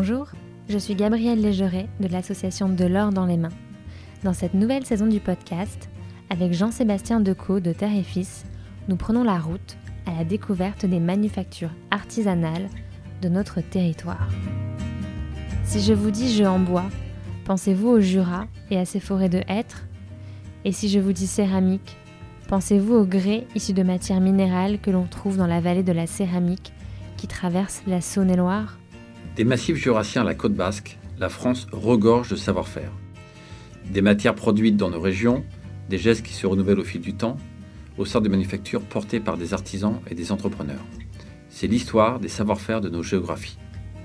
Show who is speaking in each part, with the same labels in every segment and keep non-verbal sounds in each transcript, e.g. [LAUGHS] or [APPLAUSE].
Speaker 1: Bonjour, je suis Gabrielle Légeret de l'association De l'or dans les mains. Dans cette nouvelle saison du podcast, avec Jean-Sébastien Decaux de Terre et Fils, nous prenons la route à la découverte des manufactures artisanales de notre territoire. Si je vous dis jeu en bois, pensez-vous au Jura et à ses forêts de hêtres? Et si je vous dis céramique, pensez-vous au grès issu de matières minérales que l'on trouve dans la vallée de la céramique qui traverse la Saône-et-Loire?
Speaker 2: Des massifs jurassiens à la côte basque, la France regorge de savoir-faire. Des matières produites dans nos régions, des gestes qui se renouvellent au fil du temps, au sein de manufactures portées par des artisans et des entrepreneurs. C'est l'histoire des savoir-faire de nos géographies.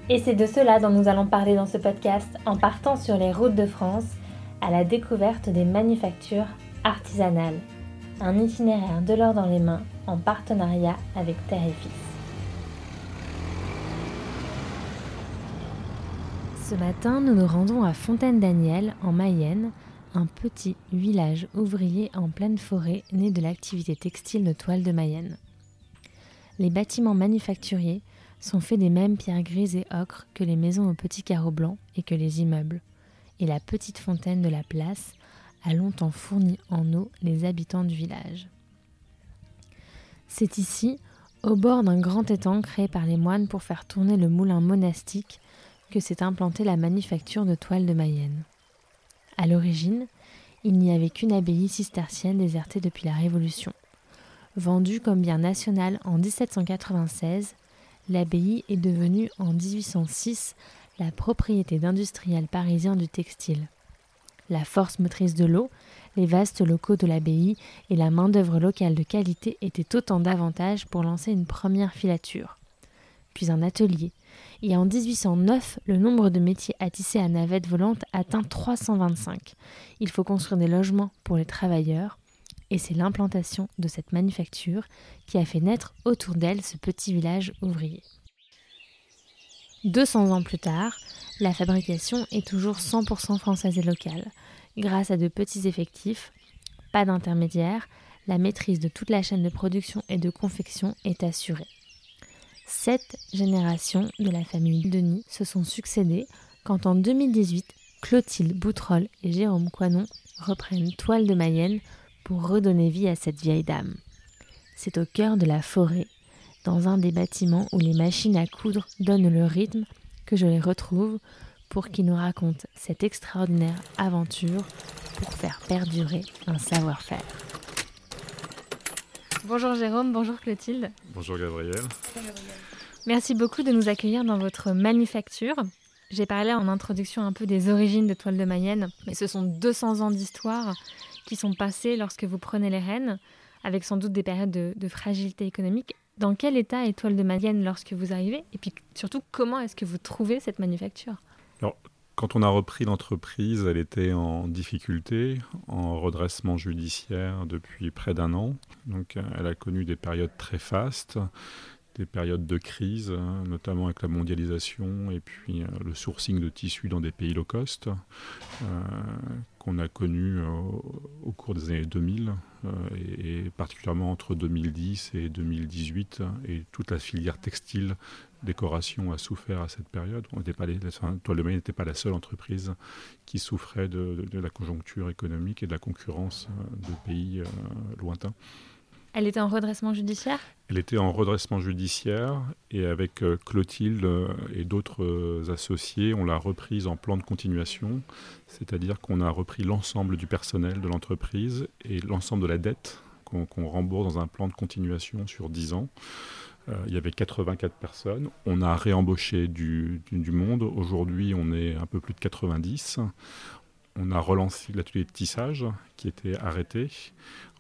Speaker 1: Et c'est de cela dont nous allons parler dans ce podcast en partant sur les routes de France à la découverte des manufactures artisanales. Un itinéraire de l'or dans les mains en partenariat avec Terre et Fils. Ce matin, nous nous rendons à Fontaine-Daniel, en Mayenne, un petit village ouvrier en pleine forêt né de l'activité textile de toile de Mayenne. Les bâtiments manufacturiers sont faits des mêmes pierres grises et ocres que les maisons aux petits carreaux blancs et que les immeubles. Et la petite fontaine de la place a longtemps fourni en eau les habitants du village. C'est ici, au bord d'un grand étang créé par les moines pour faire tourner le moulin monastique, s'est implantée la manufacture de toile de Mayenne. À l'origine, il n'y avait qu'une abbaye cistercienne désertée depuis la Révolution. Vendue comme bien national en 1796, l'abbaye est devenue en 1806 la propriété d'industriels parisiens du textile. La force motrice de l'eau, les vastes locaux de l'abbaye et la main-d'œuvre locale de qualité étaient autant d'avantages pour lancer une première filature, puis un atelier, et en 1809, le nombre de métiers à tisser à navette volante atteint 325. Il faut construire des logements pour les travailleurs, et c'est l'implantation de cette manufacture qui a fait naître autour d'elle ce petit village ouvrier. 200 ans plus tard, la fabrication est toujours 100% française et locale. Grâce à de petits effectifs, pas d'intermédiaires, la maîtrise de toute la chaîne de production et de confection est assurée. Sept générations de la famille Denis se sont succédées quand en 2018, Clotilde Boutroll et Jérôme Coinon reprennent Toile de Mayenne pour redonner vie à cette vieille dame. C'est au cœur de la forêt, dans un des bâtiments où les machines à coudre donnent le rythme, que je les retrouve pour qu'ils nous racontent cette extraordinaire aventure pour faire perdurer un savoir-faire. Bonjour Jérôme, bonjour Clotilde.
Speaker 3: Bonjour Gabriel.
Speaker 1: Merci beaucoup de nous accueillir dans votre manufacture. J'ai parlé en introduction un peu des origines de Toile de Mayenne, mais ce sont 200 ans d'histoire qui sont passés lorsque vous prenez les rênes, avec sans doute des périodes de, fragilité économique. Dans quel état est Toile de Mayenne lorsque vous arrivez? Et puis surtout, comment est-ce que vous trouvez cette manufacture?
Speaker 3: Quand on a repris l'entreprise, elle était en difficulté, en redressement judiciaire depuis près d'un an. Donc euh, elle a connu des périodes très fastes, des périodes de crise, hein, notamment avec la mondialisation et puis euh, le sourcing de tissus dans des pays low cost, euh, qu'on a connu au cours des années 2000 et, particulièrement entre 2010 et 2018 et toute la filière textile décoration a souffert à cette période. On pas les, Toile de n'était pas la seule entreprise qui souffrait de, la conjoncture économique et de la concurrence euh, de pays euh, lointains.
Speaker 1: Elle était en redressement judiciaire?
Speaker 3: Elle était en redressement judiciaire et avec euh, Clotilde et d'autres associés, on l'a reprise en plan de continuation, c'est-à-dire qu'on a repris l'ensemble du personnel de l'entreprise et l'ensemble de la dette qu'on rembourse dans un plan de continuation sur 10 ans. Euh, il y avait 84 personnes. On a réembauché du, du, monde. Aujourd'hui, on est un peu plus de 90. On a relancé l'atelier de tissage qui était arrêté.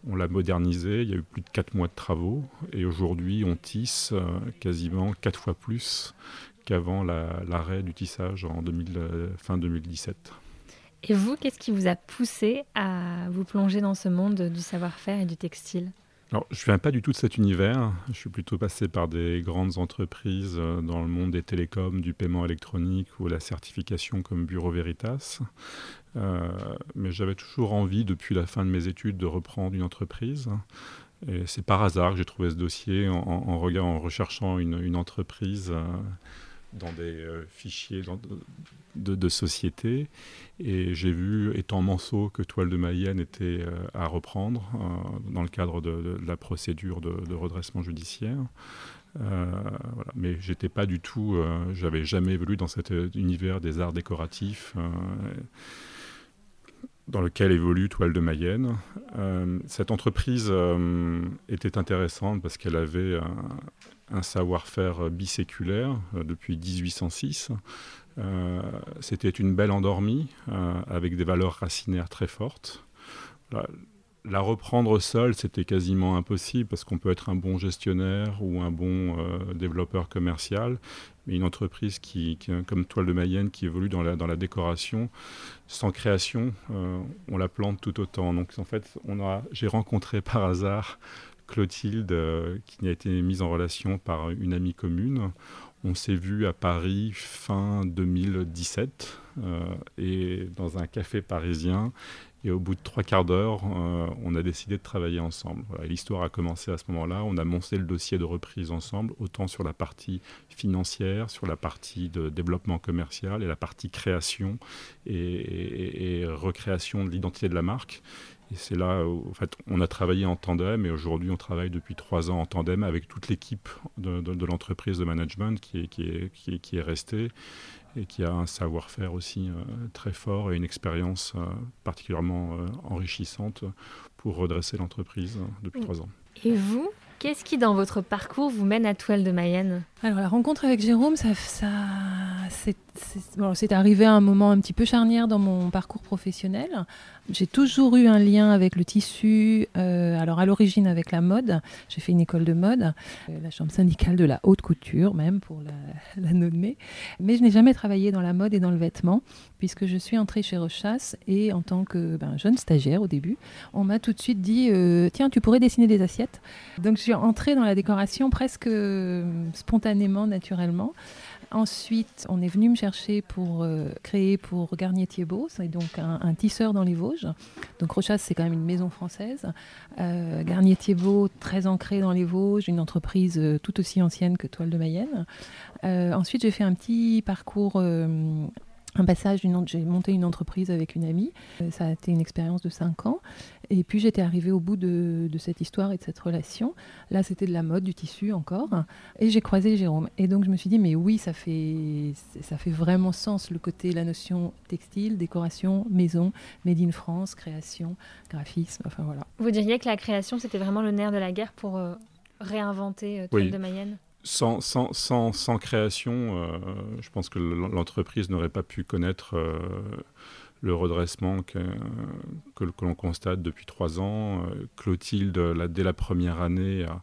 Speaker 3: On l'a modernisé. Il y a eu plus de 4 mois de travaux. Et aujourd'hui, on tisse euh, quasiment 4 fois plus qu'avant l'arrêt du tissage en 2000, euh, fin 2017.
Speaker 1: Et vous, qu'est-ce qui vous a poussé à vous plonger dans ce monde du savoir-faire et du textile?
Speaker 3: Alors, je ne viens pas du tout de cet univers. Je suis plutôt passé par des grandes entreprises euh, dans le monde des télécoms, du paiement électronique ou la certification comme Bureau Veritas. Euh, mais j'avais toujours envie, depuis la fin de mes études, de reprendre une entreprise. Et c'est par hasard que j'ai trouvé ce dossier en, en, recherchant une, entreprise. Euh, dans des fichiers de, société. Et j'ai vu, étant Manceau, que Toile de Mayenne était à reprendre dans le cadre de, la procédure de, redressement judiciaire. Euh, voilà. Mais j'étais pas du tout, j'avais jamais évolué dans cet univers des arts décoratifs dans lequel évolue Toile de Mayenne. Euh, cette entreprise euh, était intéressante parce qu'elle avait un, savoir-faire biséculaire euh, depuis 1806. C'était une belle endormie avec des valeurs racinaires très fortes. la reprendre seule, c'était quasiment impossible parce qu'on peut être un bon gestionnaire ou un bon développeur commercial, mais une entreprise qui, comme Toile de Mayenne qui évolue dans la, dans la décoration, sans création, euh, on la plante tout autant. Donc en fait, j'ai rencontré par hasard Clotilde, euh, qui a été mise en relation par une amie commune. On s'est vu à Paris fin 2017 euh, et dans un café parisien. Et au bout de trois quarts d'heure, euh, on a décidé de travailler ensemble. L'histoire a commencé à ce moment-là. On a monté le dossier de reprise ensemble, autant sur la partie financière, sur la partie de développement commercial et la partie création et, recréation de l'identité de la marque. Et c'est là où en fait, on a travaillé en tandem et aujourd'hui on travaille depuis trois ans en tandem avec toute l'équipe de, l'entreprise de management qui est, qui est, qui est restée et qui a un savoir-faire aussi euh, très fort et une expérience euh, particulièrement euh, enrichissante pour redresser l'entreprise depuis trois ans.
Speaker 1: Et vous, qu'est-ce qui dans votre parcours vous mène à Toile de Mayenne?
Speaker 4: Alors la rencontre avec Jérôme, ça, c'est arrivé à un moment un petit peu charnière dans mon parcours professionnel. J'ai toujours eu un lien avec le tissu, euh, alors à l'origine avec la mode. J'ai fait une école de mode, euh, la chambre syndicale de la haute couture même pour la, [LAUGHS] nommer. Mais je n'ai jamais travaillé dans la mode et dans le vêtement puisque je suis entrée chez Rochas et en tant que ben, jeune stagiaire au début, on m'a tout de suite dit euh, tiens tu pourrais dessiner des assiettes. Donc je suis entrée dans la décoration presque spontanément, naturellement. Ensuite, on est venu me chercher pour euh, créer pour Garnier Thiebaud, c'est donc un, tisseur dans les Vosges. Donc Rochas, c'est quand même une maison française. Euh, Garnier Thiebaud, très ancré dans les Vosges, une entreprise euh, tout aussi ancienne que Toile de Mayenne. ensuite, j'ai fait un petit parcours un passage, j'ai monté une entreprise avec une amie. Euh, ça a été une expérience de cinq ans. Et puis j'étais arrivée au bout de, cette histoire et de cette relation. Là, c'était de la mode, du tissu encore. Et j'ai croisé Jérôme. Et donc je me suis dit, mais oui, ça fait, ça fait vraiment sens le côté, la notion textile, décoration, maison, made in France, création, graphisme. Enfin voilà.
Speaker 1: Vous diriez que la création, c'était vraiment le nerf de la guerre pour euh, réinventer euh, Toile de Mayenne?
Speaker 3: Sans, création, euh, je pense que l'entreprise n'aurait pas pu connaître euh, le redressement que, que, l'on constate depuis trois ans. Euh, Clotilde, dès la première année, a,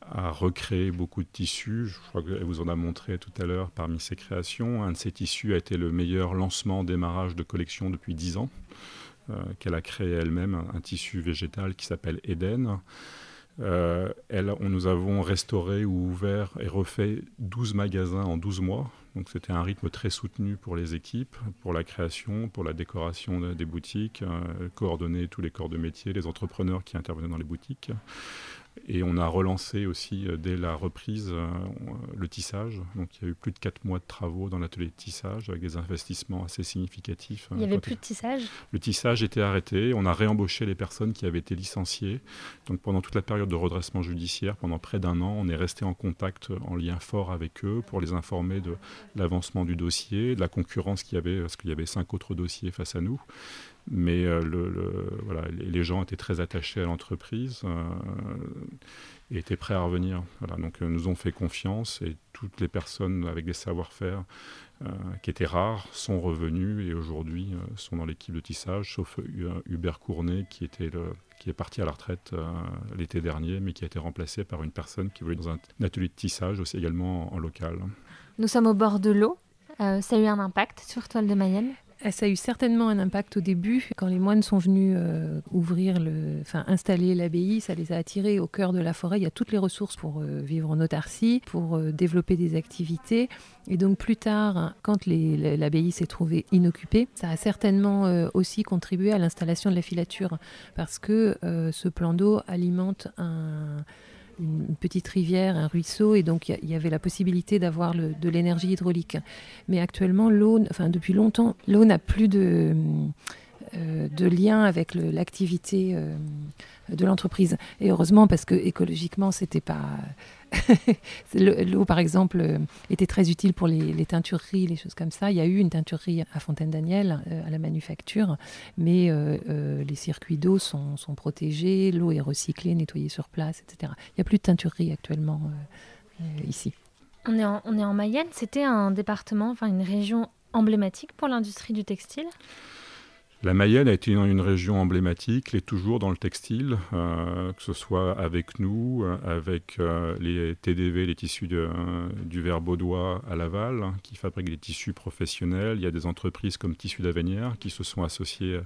Speaker 3: a, recréé beaucoup de tissus. Je crois qu'elle vous en a montré tout à l'heure parmi ses créations. Un de ces tissus a été le meilleur lancement, démarrage de collection depuis dix ans, qu'elle a créé elle-même, un, un, tissu végétal qui s'appelle Eden. Euh, on, nous avons restauré ou ouvert et refait 12 magasins en 12 mois. Donc c'était un rythme très soutenu pour les équipes, pour la création, pour la décoration des boutiques, euh, coordonner tous les corps de métier, les entrepreneurs qui intervenaient dans les boutiques. Et on a relancé aussi, euh, dès la reprise, euh, le tissage. Donc il y a eu plus de 4 mois de travaux dans l'atelier de tissage avec des investissements assez significatifs.
Speaker 1: Il n'y avait plus de tissage?
Speaker 3: Le tissage était arrêté. On a réembauché les personnes qui avaient été licenciées. Donc pendant toute la période de redressement judiciaire, pendant près d'un an, on est resté en contact, en lien fort avec eux pour les informer de l'avancement du dossier, de la concurrence qu'il y avait, parce qu'il y avait cinq autres dossiers face à nous mais euh, les gens étaient très attachés à l'entreprise euh, et étaient prêts à revenir. Donc euh, nous ont fait confiance et toutes les personnes avec des savoir-faire qui étaient rares sont revenues et aujourd'hui sont dans l'équipe de tissage, sauf Hubert Cournet qui, était qui est parti à la retraite l'été dernier, mais qui a été remplacé par une personne qui voulait dans un, atelier de tissage aussi également en, local.
Speaker 1: Nous sommes au bord de l'eau. ça a eu un impact sur Toile de Mayenne?
Speaker 4: Ça a eu certainement un impact au début. Quand les moines sont venus euh, ouvrir, enfin installer l'abbaye, ça les a attirés au cœur de la forêt. Il y a toutes les ressources pour euh, vivre en autarcie, pour euh, développer des activités. Et donc plus tard, quand l'abbaye s'est trouvée inoccupée, ça a certainement aussi contribué à l'installation de la filature, parce que ce plan d'eau alimente un une petite rivière, un ruisseau, et donc il y, avait la possibilité d'avoir de l'énergie hydraulique. Mais actuellement, l'eau, enfin depuis longtemps, l'eau n'a plus de, euh, de lien avec l'activité euh, de l'entreprise. Et heureusement, parce que écologiquement, c'était pas [LAUGHS] L'eau, par exemple, euh, était très utile pour les, teintureries, les choses comme ça. Il y a eu une teinturerie à Fontaine-Daniel, à la manufacture, mais les circuits d'eau sont, protégés, l'eau est recyclée, nettoyée sur place, etc. Il n'y a plus de teinturerie actuellement ici.
Speaker 1: On est en, on est en Mayenne, c'était un département, enfin une région emblématique pour l'industrie du textile?
Speaker 3: La Mayenne a été une, région emblématique, elle est toujours dans le textile, euh, que ce soit avec nous, avec euh, les TDV, les tissus du verre baudois à Laval, hein, qui fabriquent des tissus professionnels. Il y a des entreprises comme Tissus d'Avenir qui se sont associées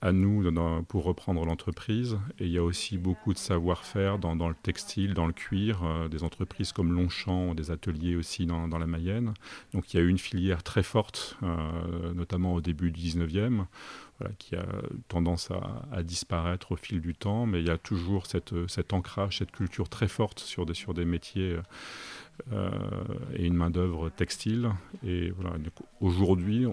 Speaker 3: à nous pour reprendre l'entreprise. Et il y a aussi beaucoup de savoir-faire dans, le textile, dans le cuir, euh, des entreprises comme Longchamp, des ateliers aussi dans, la Mayenne. Donc il y a eu une filière très forte, euh, notamment au début du 19e, qui a tendance à, disparaître au fil du temps, mais il y a toujours cet ancrage, cette culture très forte sur des, métiers. Euh, et une main-d'œuvre textile. Et aujourd'hui,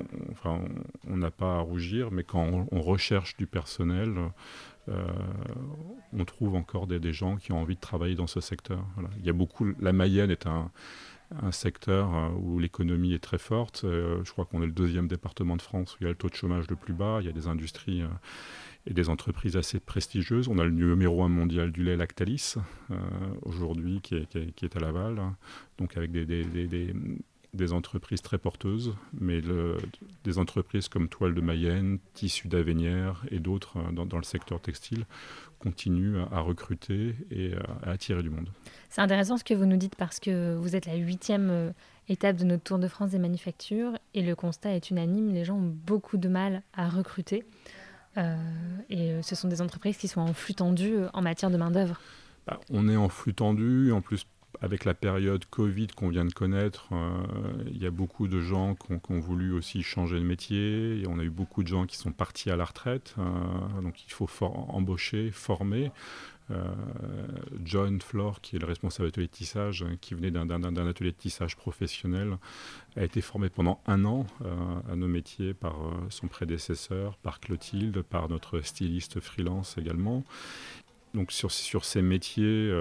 Speaker 3: on n'a pas à rougir, mais quand on, recherche du personnel, euh, on trouve encore des, gens qui ont envie de travailler dans ce secteur. Il y a beaucoup, la Mayenne est un, un secteur euh, où l'économie est très forte. je crois qu'on est le deuxième département de France où il y a le taux de chômage le plus bas. Il y a des industries et des entreprises assez prestigieuses. On a le numéro un mondial du lait Lactalis, euh, aujourd'hui, qui est, à Laval, donc avec des, entreprises très porteuses, mais des entreprises comme Toile de Mayenne, Tissu d'Avenière et d'autres euh, dans, le secteur textile continuent à, recruter et à, attirer du monde.
Speaker 1: C'est intéressant ce que vous nous dites parce que vous êtes la huitième euh, étape de notre Tour de France des manufactures et le constat est unanime, les gens ont beaucoup de mal à recruter. Euh, et euh, ce sont des entreprises qui sont en flux tendu euh, en matière de main-d'œuvre.
Speaker 3: Bah, on est en flux tendu, en plus avec la période Covid qu'on vient de connaître, il y a beaucoup de gens qui ont, voulu aussi changer de métier. On a eu beaucoup de gens qui sont partis à la retraite. donc il faut embaucher, former. Euh, John Flore, qui est le responsable atelier de tissage, qui venait d'un atelier de tissage professionnel, a été formé pendant un an euh, à nos métiers par euh, son prédécesseur, par Clotilde, par notre styliste freelance également. Donc sur ces métiers,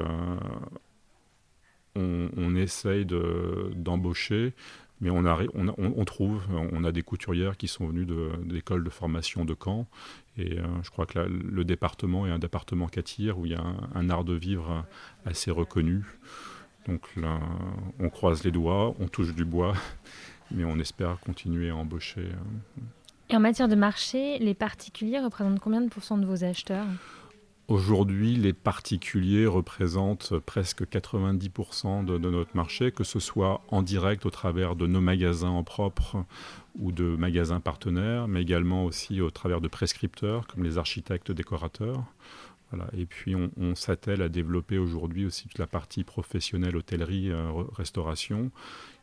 Speaker 3: on, essaye d'embaucher mais on, trouve, on a des couturières qui sont venues de, l'école de formation de Caen. Et euh, je crois que le département est un département qui attire, où il y a un, art de vivre assez reconnu. Donc là, on croise les doigts, on touche du bois, [LAUGHS] mais on espère continuer à embaucher. Euh.
Speaker 1: Et en matière de marché, les particuliers représentent combien de pourcents de vos acheteurs?
Speaker 3: Aujourd'hui, les particuliers représentent presque 90% de, notre marché, que ce soit en direct au travers de nos magasins en propre ou de magasins partenaires, mais également aussi au travers de prescripteurs comme les architectes décorateurs. Et puis on, s'attelle à développer aujourd'hui aussi toute la partie professionnelle hôtellerie, euh, restauration,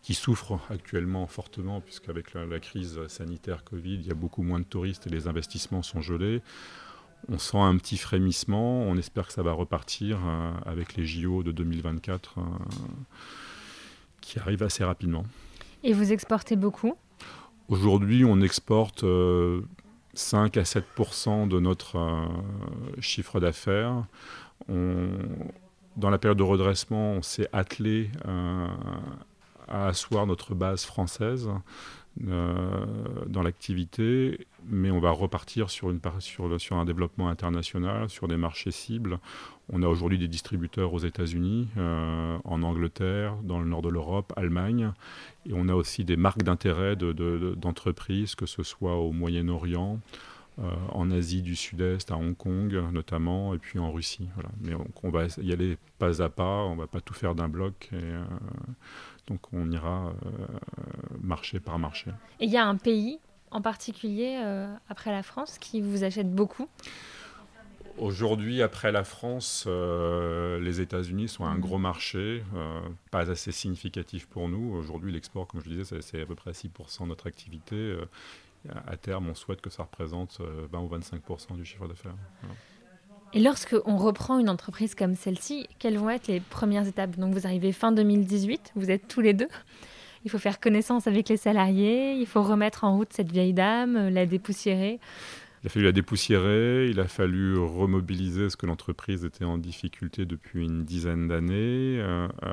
Speaker 3: qui souffre actuellement fortement puisqu'avec la, la crise sanitaire Covid, il y a beaucoup moins de touristes et les investissements sont gelés on sent un petit frémissement. On espère que ça va repartir euh, avec les JO de 2024 euh, qui arrivent assez rapidement.
Speaker 1: Et vous exportez beaucoup?
Speaker 3: Aujourd'hui, on exporte 5 euh, à 7% de notre chiffre d'affaires. Dans la période de redressement, on s'est attelé à asseoir notre base française. Euh, dans l'activité, mais on va repartir sur, une, sur, un développement international, sur des marchés cibles. On a aujourd'hui des distributeurs aux États-Unis, euh, en Angleterre, dans le nord de l'Europe, Allemagne, et on a aussi des marques d'intérêt d'entreprises, de, que ce soit au Moyen-Orient, en Asie du Sud-Est, à Hong Kong notamment, et puis en Russie. Voilà. Mais on, va y aller pas à pas, on va pas tout faire d'un bloc. Et, donc on ira euh, marché par marché.
Speaker 1: Et il y a un pays en particulier, euh, après la France, qui vous achète beaucoup?
Speaker 3: Aujourd'hui, après la France, euh, les États-Unis sont un gros marché, pas assez significatif pour nous. Aujourd'hui, l'export, comme je disais, c'est à peu près 6% de notre activité. À terme, on souhaite que ça représente 20 ou 25% du chiffre d'affaires.
Speaker 1: Et lorsque on reprend une entreprise comme celle-ci, quelles vont être les premières étapes? Donc vous arrivez fin 2018, vous êtes tous les deux. Il faut faire connaissance avec les salariés, il faut remettre en route cette vieille dame, la dépoussiérer.
Speaker 3: Il a fallu la dépoussiérer, il a fallu remobiliser ce que l'entreprise était en difficulté depuis une dizaine d'années. Euh, euh,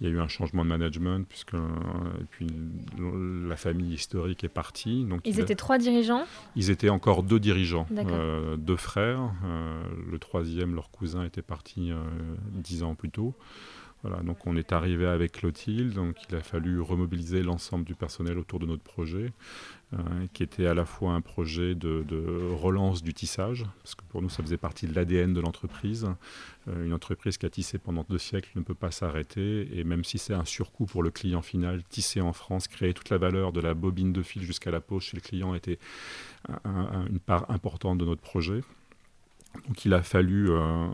Speaker 3: il y a eu un changement de management, puisque et puis la famille historique est partie. Donc
Speaker 1: ils étaient trois dirigeants?
Speaker 3: Ils étaient encore deux dirigeants, euh, deux frères. le troisième, leur cousin, était parti dix ans plus tôt. Voilà, donc on est arrivé avec Clotilde, donc il a fallu remobiliser l'ensemble du personnel autour de notre projet, euh, qui était à la fois un projet de, relance du tissage, parce que pour nous ça faisait partie de l'ADN de l'entreprise. Euh, une entreprise qui a tissé pendant deux siècles ne peut pas s'arrêter, et même si c'est un surcoût pour le client final, tisser en France, créer toute la valeur de la bobine de fil jusqu'à la poche chez le client était une part importante de notre projet. Donc il a fallu euh,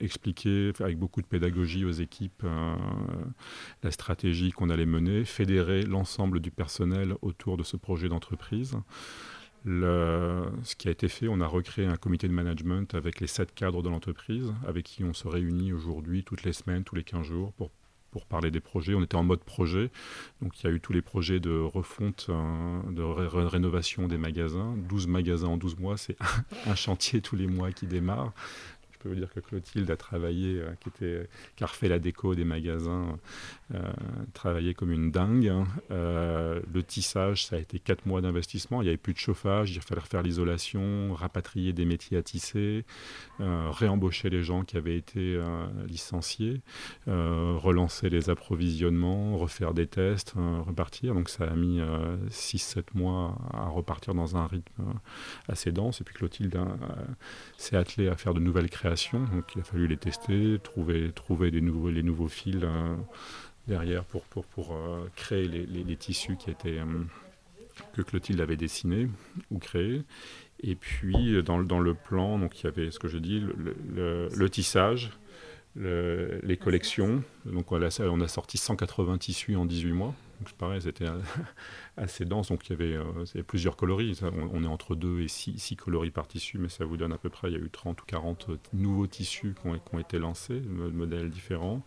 Speaker 3: expliquer avec beaucoup de pédagogie aux équipes euh, la stratégie qu'on allait mener, fédérer l'ensemble du personnel autour de ce projet d'entreprise. ce qui a été fait, on a recréé un comité de management avec les sept cadres de l'entreprise, avec qui on se réunit aujourd'hui toutes les semaines, tous les 15 jours, pour pour parler des projets. On était en mode projet, donc il y a eu tous les projets de refonte, euh, de rénovation des magasins. 12 magasins en 12 mois, c'est [LAUGHS] un chantier tous les mois qui démarre peux vous dire que Clotilde a travaillé, euh, qui, était, qui a refait la déco des magasins, euh, travaillé comme une dingue. Hein. Euh, le tissage, ça a été quatre mois d'investissement. Il n'y avait plus de chauffage, il fallait refaire l'isolation, rapatrier des métiers à tisser, réembaucher les gens qui avaient été licenciés, relancer les approvisionnements, refaire des tests, repartir. Donc ça a mis 6-7 mois à repartir dans un rythme assez dense. Et puis Clotilde s'est attelée à faire de nouvelles créations donc il a fallu les tester, trouver, trouver des nouveaux, les nouveaux fils euh, derrière pour, pour, pour euh, créer les, tissus qui étaient, euh, que Clotilde avait dessinés ou créés. Et puis dans, dans, le plan, donc il y avait ce que je dis, le, tissage, les collections. Donc on on a sorti 180 tissus en 18 mois. Donc pareil, c'était [LAUGHS] assez dense. Donc il y avait, euh, plusieurs coloris. On, est entre 2 et 6, coloris par tissu, mais ça vous donne à peu près, il y a eu 30 ou 40 nouveaux tissus qui ont, été lancés, de modèles différents.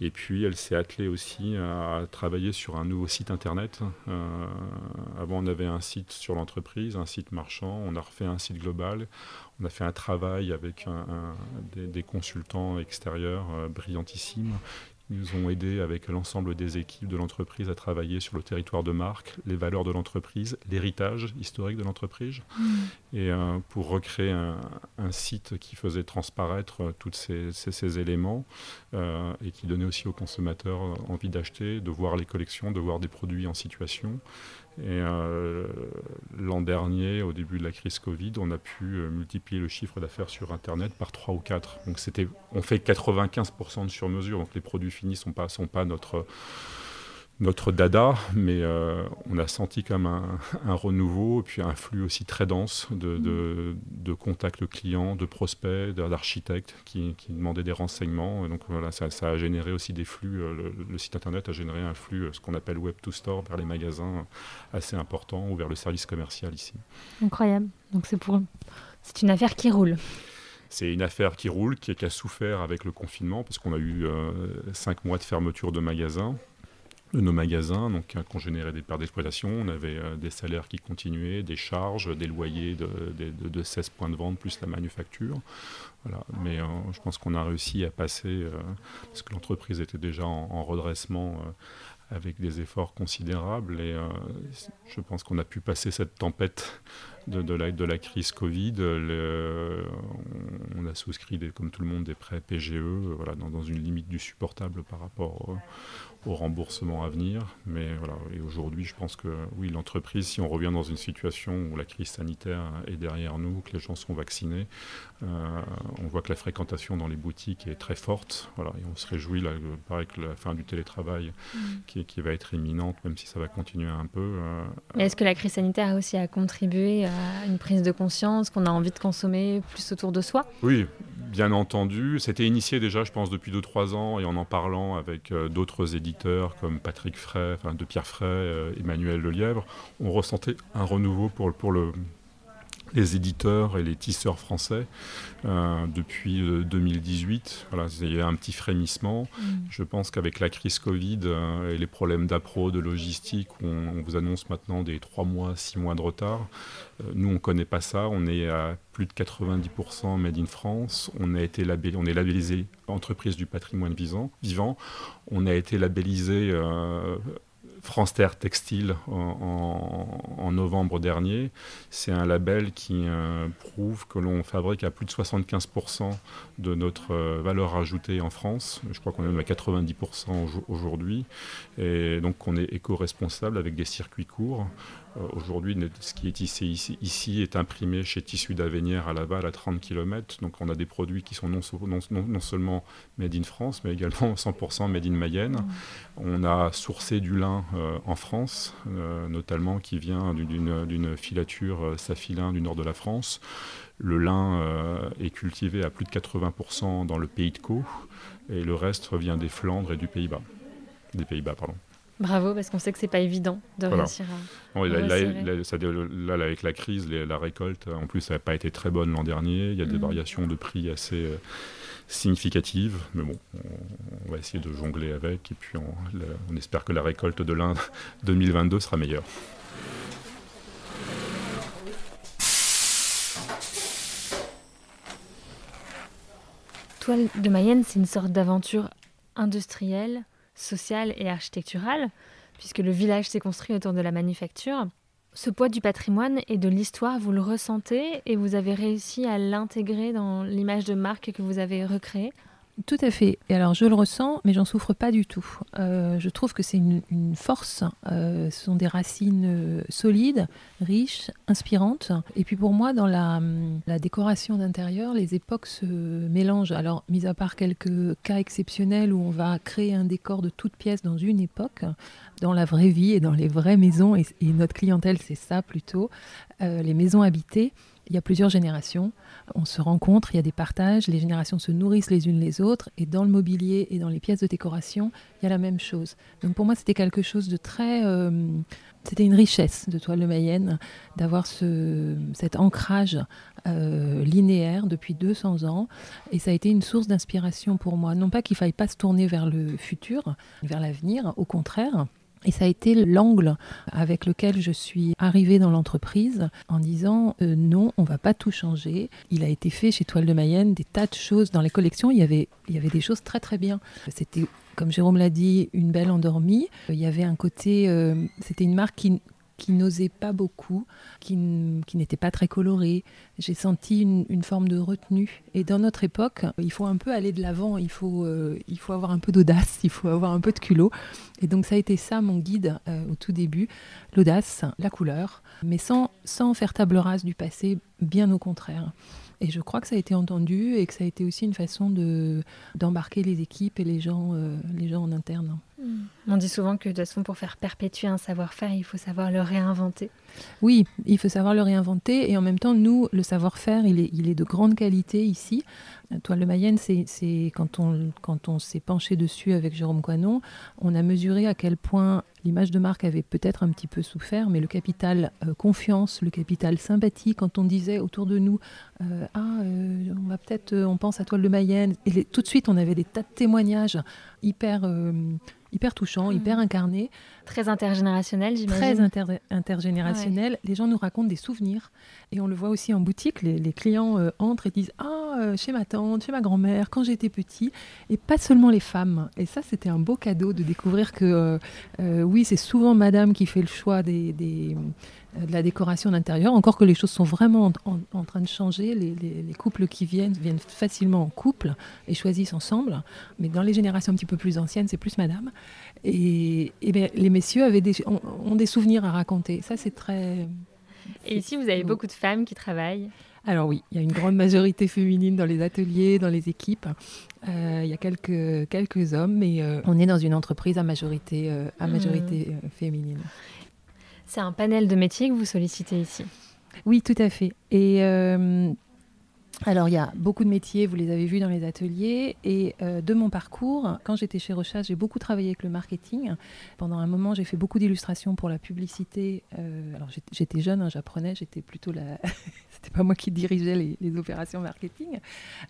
Speaker 3: Et puis elle s'est attelée aussi à travailler sur un nouveau site internet. Euh, avant on avait un site sur l'entreprise, un site marchand, on a refait un site global. On a fait un travail avec des, consultants extérieurs euh, brillantissimes ils nous ont aidés avec l'ensemble des équipes de l'entreprise à travailler sur le territoire de marque, les valeurs de l'entreprise, l'héritage historique de l'entreprise, mm. et euh, pour recréer un, site qui faisait transparaître euh, tous ces, éléments euh, et qui donnait aussi aux consommateurs envie d'acheter, de voir les collections, de voir des produits en situation. Et l'an dernier, au début de la crise Covid, on a pu multiplier le chiffre d'affaires sur Internet par 3 ou 4. Donc c'était, on fait 95% de sur mesure, donc les produits finis ne sont pas, sont pas notre, notre dada, mais euh, on a senti comme un, [LAUGHS] un, renouveau, et puis un flux aussi très dense de, de, de contacts clients, de prospects, d'architectes qui, qui, demandaient des renseignements. Et donc voilà, ça, ça, a généré aussi des flux. Euh, le, site internet a généré un flux, euh, ce qu'on appelle web to store, vers les magasins assez important ou vers le service commercial ici.
Speaker 1: Incroyable. Donc c'est pour, c'est une affaire qui roule.
Speaker 3: C'est une affaire qui roule, qui, a souffert avec le confinement, parce qu'on a eu euh, cinq mois de fermeture de magasins, de nos magasins, donc qu'on générait des pertes d'exploitation. On avait euh, des salaires qui continuaient, des charges, des loyers de, de, 16 points de vente, plus la manufacture. Voilà. Mais euh, je pense qu'on a réussi à passer, parce que l'entreprise était déjà en, redressement avec des efforts considérables. Et je pense qu'on a pu passer cette tempête de, de, la, de la crise Covid. on a souscrit, des, comme tout le monde, des prêts PGE voilà, dans, dans, une limite du supportable par rapport au remboursement à venir. Mais voilà, et aujourd'hui, je pense que oui, l'entreprise, si on revient dans une situation où la crise sanitaire est derrière nous, que les gens sont vaccinés, euh, on voit que la fréquentation dans les boutiques est très forte. Voilà, et on se réjouit, là, pareil que la fin du télétravail mm. qui, qui, va être imminente, même si ça va continuer un peu. Euh,
Speaker 1: est-ce que la crise sanitaire a aussi à contribué à une prise de conscience, qu'on a envie de consommer plus autour de soi
Speaker 3: Oui, bien entendu. C'était initié déjà, je pense, depuis 2-3 ans, et en en parlant avec euh, d'autres éditeurs comme Patrick Fray, enfin, de Pierre Fray, euh, Emmanuel Lelièvre, on ressentait un renouveau pour le, les éditeurs et les tisseurs français euh, depuis 2018. Voilà, il y a un petit frémissement. Mm. Je pense qu'avec la crise Covid et les problèmes d'appro, de logistique, on, vous annonce maintenant des 3 mois, 6 mois de retard. nous, on ne connaît pas ça. On est à plus de 90% made in France. On, a été on est labellisé entreprise du patrimoine vivant. vivant. On a été labellisé France Terre Textile en, novembre dernier. C'est un label qui euh, prouve que l'on fabrique à plus de 75% de notre euh, valeur ajoutée en France. Je crois qu'on est même à 90% aujourd'hui. Et donc on est éco-responsable avec des circuits courts. Euh, aujourd'hui, ce qui est ici, ici, est imprimé chez Tissu d'Avenière à Laval à 30 km. Donc on a des produits qui sont non, non, seulement made in France, mais également [LAUGHS] 100% made in Mayenne. Mmh. On a sourcé du lin euh, en France, euh, notamment qui vient d'une filature safilin du nord de la France. Le lin est cultivé à plus de 80% dans le pays de Caux et le reste vient des Flandres et du Pays-Bas. Des Pays-Bas, pardon.
Speaker 1: Bravo, parce qu'on sait que c'est pas évident de réussir à.
Speaker 3: là, avec la crise, la récolte, en plus, ça n'a pas été très bonne l'an dernier. Il y a des mm. variations de prix assez euh, significatives, mais bon, on, va essayer de jongler avec, et puis on, espère que la récolte de l'Inde [LAUGHS] 2022 sera meilleure.
Speaker 1: Toile de Mayenne, c'est une sorte d'aventure industrielle sociale et architecturale, puisque le village s'est construit autour de la manufacture. Ce poids du patrimoine et de l'histoire, vous le ressentez et vous avez réussi à l'intégrer dans l'image de marque que vous avez recréée?
Speaker 4: Tout à fait. Et alors, je le ressens, mais j'en souffre pas du tout. Euh, je trouve que c'est une, force. Euh, ce sont des racines euh, solides, riches, inspirantes. Et puis pour moi, dans la, la décoration d'intérieur, les époques se mélangent. Alors, mis à part quelques cas exceptionnels où on va créer un décor de toute pièce dans une époque, dans la vraie vie et dans les vraies maisons, et notre clientèle, c'est ça plutôt, les maisons habitées, il y a plusieurs générations on se rencontre, il y a des partages, les générations se nourrissent les unes les autres, et dans le mobilier et dans les pièces de décoration, il y a la même chose. Donc pour moi, c'était quelque chose de très... Euh, c'était une richesse de Toile de Mayenne d'avoir ce, cet ancrage euh, linéaire depuis 200 ans, et ça a été une source d'inspiration pour moi. Non pas qu'il faille pas se tourner vers le futur, vers l'avenir, au contraire, et ça a été l'angle avec lequel je suis arrivée dans l'entreprise en disant euh, non, on va pas tout changer. Il a été fait chez Toile de Mayenne des tas de choses dans les collections. Il y avait, il y avait des choses très très bien. C'était, comme Jérôme l'a dit, une belle endormie. Il y avait un côté, euh, c'était une marque qui, qui n'osait pas beaucoup, qui, n'était pas très coloré. J'ai senti une, forme de retenue. Et dans notre époque, il faut un peu aller de l'avant, il, faut, euh, il faut avoir un peu d'audace, il faut avoir un peu de culot. Et donc ça a été ça mon guide euh, au tout début, l'audace, la couleur, mais sans, faire table rase du passé, bien au contraire. Et je crois que ça a été entendu et que ça a été aussi une façon de, d'embarquer les équipes et les gens, euh, les gens en interne.
Speaker 1: Mm. On dit souvent que de toute façon, pour faire perpétuer un savoir-faire, il faut savoir le réinventer.
Speaker 4: Oui, il faut savoir le réinventer. Et en même temps, nous, le savoir-faire, il est, de grande qualité ici. Toile de Mayenne, c'est quand on, quand on s'est penché dessus avec Jérôme Coinon, on a mesuré à quel point l'image de marque avait peut-être un petit peu souffert, mais le capital euh, confiance, le capital sympathie, quand on disait autour de nous, euh, ah, euh, on va peut-être, on pense à Toile de Mayenne, et tout de suite on avait des tas de témoignages hyper hyper touchant, mm. hyper incarné.
Speaker 1: Très intergénérationnel, j'imagine.
Speaker 4: Très intergénérationnel. Les gens nous racontent des souvenirs. Et on le voit aussi en boutique. Les, clients euh, entrent et disent Ah, euh, chez ma tante, chez ma grand-mère, quand j'étais petit. Et pas seulement les femmes. Et ça, c'était un beau cadeau de découvrir que, euh, oui, c'est souvent madame qui fait le choix des de la décoration d'intérieur, encore que les choses sont vraiment en, train de changer. Les, couples qui viennent viennent facilement en couple et choisissent ensemble. Mais dans les générations un petit peu plus anciennes, c'est plus madame. Et, les messieurs avaient des, ont, des souvenirs à raconter. Ça, c'est très.
Speaker 1: Et ici, vous avez beaucoup de femmes qui travaillent
Speaker 4: alors oui, il y a une grande majorité féminine dans les ateliers, dans les équipes. Euh, il y a quelques, quelques hommes, mais euh, on est dans une entreprise à majorité, euh, à majorité mmh. féminine.
Speaker 1: C'est un panel de métiers que vous sollicitez ici
Speaker 4: Oui, tout à fait. Et euh, Alors, il y a beaucoup de métiers, vous les avez vus dans les ateliers. Et euh, de mon parcours, quand j'étais chez Rochas, j'ai beaucoup travaillé avec le marketing. Pendant un moment, j'ai fait beaucoup d'illustrations pour la publicité. Euh, alors, j'étais jeune, hein, j'apprenais, j'étais plutôt la. [LAUGHS] C'était pas moi qui dirigeais les, opérations marketing.